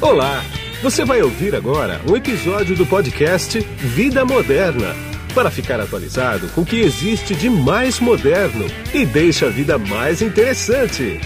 Olá! Você vai ouvir agora um episódio do podcast Vida Moderna para ficar atualizado com o que existe de mais moderno e deixa a vida mais interessante.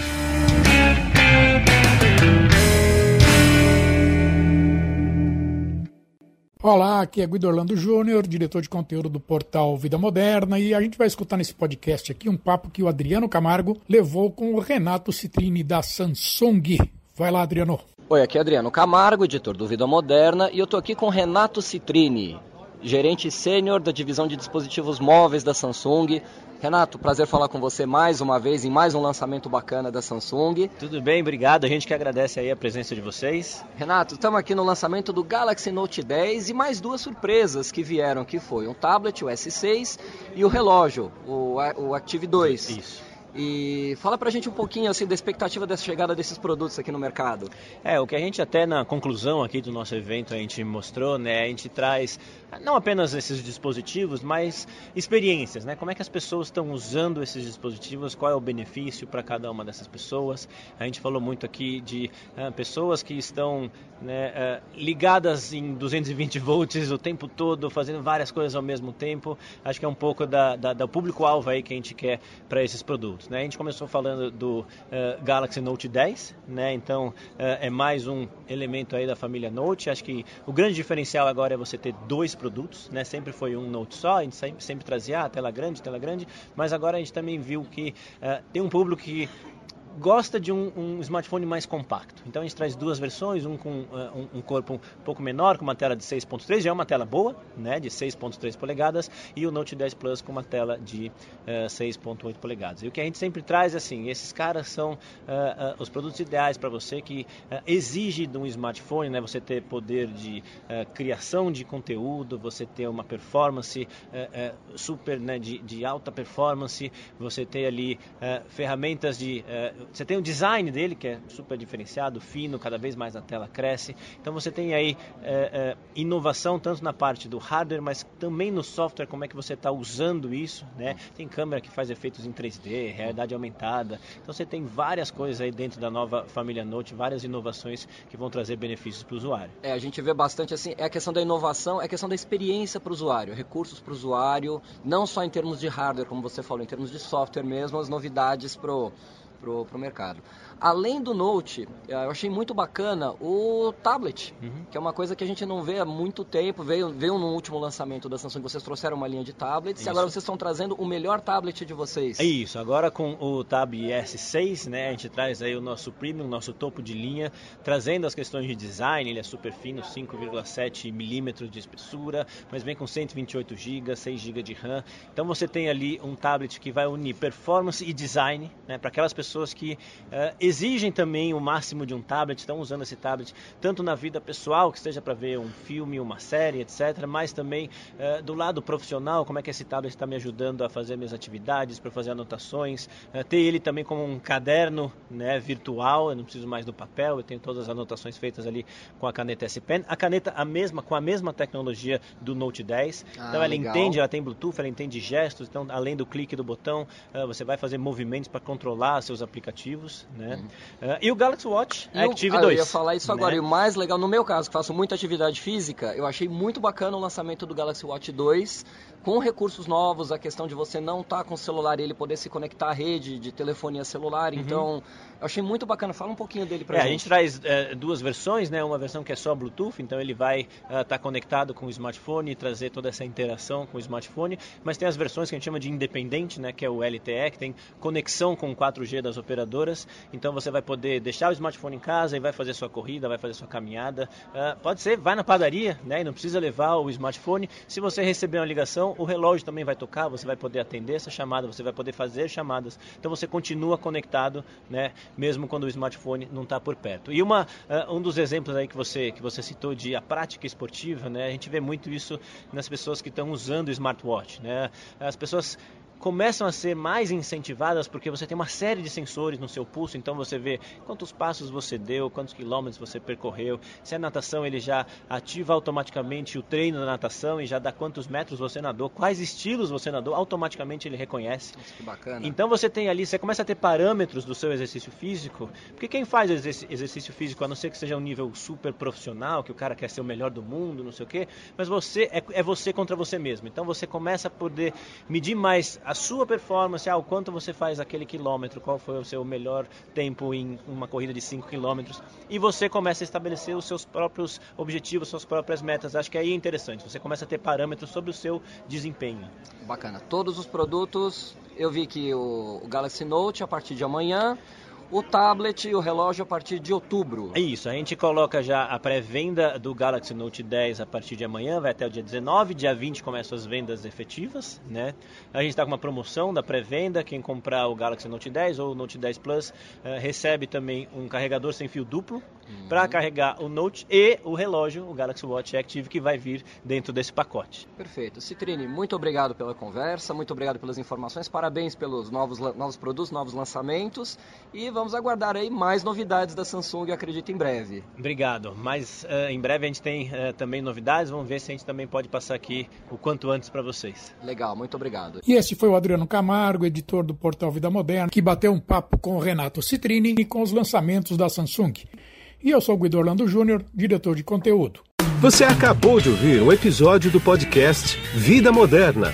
Olá, aqui é Guido Orlando Júnior, diretor de conteúdo do portal Vida Moderna, e a gente vai escutar nesse podcast aqui um papo que o Adriano Camargo levou com o Renato Citrini da Samsung. Vai lá, Adriano. Oi, aqui é Adriano Camargo, editor do Vida Moderna, e eu tô aqui com Renato Citrini, gerente sênior da divisão de dispositivos móveis da Samsung. Renato, prazer falar com você mais uma vez em mais um lançamento bacana da Samsung. Tudo bem, obrigado. A gente que agradece aí a presença de vocês. Renato, estamos aqui no lançamento do Galaxy Note 10 e mais duas surpresas que vieram, que foi um tablet, o S6, e o relógio, o, o Active 2. Isso. E fala pra gente um pouquinho assim da expectativa dessa chegada desses produtos aqui no mercado. É, o que a gente até na conclusão aqui do nosso evento a gente mostrou, né? A gente traz não apenas esses dispositivos, mas experiências, né? Como é que as pessoas estão usando esses dispositivos, qual é o benefício para cada uma dessas pessoas. A gente falou muito aqui de uh, pessoas que estão né, uh, ligadas em 220 volts o tempo todo, fazendo várias coisas ao mesmo tempo. Acho que é um pouco da, da público-alvo aí que a gente quer para esses produtos. Né? A gente começou falando do uh, Galaxy Note 10, né? então uh, é mais um elemento aí da família Note. Acho que o grande diferencial agora é você ter dois produtos, né? sempre foi um Note só, a gente sempre, sempre trazia ah, tela grande, tela grande, mas agora a gente também viu que uh, tem um público que gosta de um, um, smartphone mais compacto. Então a gente traz duas versões, um com uh, um, corpo um pouco menor, com uma tela de 6.3, já é uma tela boa, né, de 6.3 polegadas, e o Note 10 Plus com uma tela de uh, 6.8 polegadas. E o que a gente sempre traz é assim, esses caras são uh, os produtos ideais para você que exige de um smartphone, né, você ter poder de criação de conteúdo, você ter uma performance super, né, de, de, alta performance, você ter ali ferramentas de você tem o design dele, que é super diferenciado, fino, cada vez mais a tela cresce. Então você tem aí é, é, inovação tanto na parte do hardware, mas também no software, como é que você está usando isso. Né? Tem câmera que faz efeitos em 3D, realidade aumentada. Então você tem várias coisas aí dentro da nova família Note, várias inovações que vão trazer benefícios para o usuário. É, a gente vê bastante assim, é a questão da inovação, é a questão da experiência para o usuário, recursos para o usuário, não só em termos de hardware, como você falou, em termos de software mesmo, as novidades pro pro, pro mercado. Além do Note, eh, eu achei muito bacana o tablet, uhum. que é uma coisa que a gente não vê há muito tempo. Veio, veio no último lançamento da Samsung, vocês trouxeram uma linha de tablets isso. e agora vocês estão trazendo o melhor tablet de vocês. É isso, agora com o Tab S6, né, a gente traz aí o nosso premium, nosso topo de linha, trazendo as questões de design, ele é super fino, 5,7 milímetros de espessura, mas vem com 128 GB, 6 GB de RAM. Então você tem ali um tablet que vai unir performance e design, né, para aquelas pessoas que uh, exigem também o máximo de um tablet, estão usando esse tablet tanto na vida pessoal, que seja para ver um filme, uma série, etc., mas também uh, do lado profissional, como é que esse tablet está me ajudando a fazer minhas atividades, para fazer anotações, uh, ter ele também como um caderno né, virtual, eu não preciso mais do papel, eu tenho todas as anotações feitas ali com a caneta S Pen, a caneta a mesma, com a mesma tecnologia do Note 10, ah, então ela legal. entende, ela tem Bluetooth, ela entende gestos, então além do clique do botão, você vai fazer movimentos para controlar seus aplicativos, né? Uh, e o Galaxy Watch e Active o, ah, 2. Eu ia falar isso agora. Né? E o mais legal, no meu caso, que faço muita atividade física, eu achei muito bacana o lançamento do Galaxy Watch 2 com recursos novos, a questão de você não estar tá com o celular e ele poder se conectar à rede de telefonia celular. Uhum. Então, eu achei muito bacana. Fala um pouquinho dele pra é, gente. A gente traz é, duas versões, né? Uma versão que é só Bluetooth, então ele vai estar uh, tá conectado com o smartphone e trazer toda essa interação com o smartphone. Mas tem as versões que a gente chama de independente, né? Que é o LTE, que tem conexão com 4G das operadoras. Então você vai poder deixar o smartphone em casa e vai fazer sua corrida, vai fazer sua caminhada. Uh, pode ser, vai na padaria, né? E não precisa levar o smartphone. Se você receber uma ligação, o relógio também vai tocar, você vai poder atender essa chamada, você vai poder fazer chamadas. Então você continua conectado, né, mesmo quando o smartphone não está por perto. E uma, uh, um dos exemplos aí que você, que você citou de a prática esportiva, né, a gente vê muito isso nas pessoas que estão usando o smartwatch. Né? As pessoas começam a ser mais incentivadas porque você tem uma série de sensores no seu pulso, então você vê quantos passos você deu, quantos quilômetros você percorreu. Se é natação, ele já ativa automaticamente o treino da natação e já dá quantos metros você nadou, quais estilos você nadou, automaticamente ele reconhece. Nossa, que bacana. Então você tem ali, você começa a ter parâmetros do seu exercício físico, porque quem faz exercício físico, a não ser que seja um nível super profissional, que o cara quer ser o melhor do mundo, não sei o quê, mas você é, é você contra você mesmo. Então você começa a poder medir mais a sua performance, ah, o quanto você faz aquele quilômetro, qual foi o seu melhor tempo em uma corrida de 5 quilômetros, e você começa a estabelecer os seus próprios objetivos, suas próprias metas. Acho que aí é interessante, você começa a ter parâmetros sobre o seu desempenho. Bacana. Todos os produtos, eu vi que o Galaxy Note a partir de amanhã, o tablet e o relógio a partir de outubro. É isso, a gente coloca já a pré-venda do Galaxy Note 10 a partir de amanhã, vai até o dia 19, dia 20 começam as vendas efetivas, né? A gente está com uma promoção da pré-venda, quem comprar o Galaxy Note 10 ou o Note 10 Plus uh, recebe também um carregador sem fio duplo uhum. para carregar o Note e o relógio, o Galaxy Watch Active, que vai vir dentro desse pacote. Perfeito. Citrine, muito obrigado pela conversa, muito obrigado pelas informações, parabéns pelos novos, novos produtos, novos lançamentos e vamos vamos aguardar aí mais novidades da Samsung, acredito, em breve. Obrigado. Mas uh, em breve a gente tem uh, também novidades. Vamos ver se a gente também pode passar aqui o quanto antes para vocês. Legal, muito obrigado. E esse foi o Adriano Camargo, editor do portal Vida Moderna, que bateu um papo com o Renato Citrini e com os lançamentos da Samsung. E eu sou o Guido Orlando Júnior, diretor de conteúdo. Você acabou de ouvir um episódio do podcast Vida Moderna.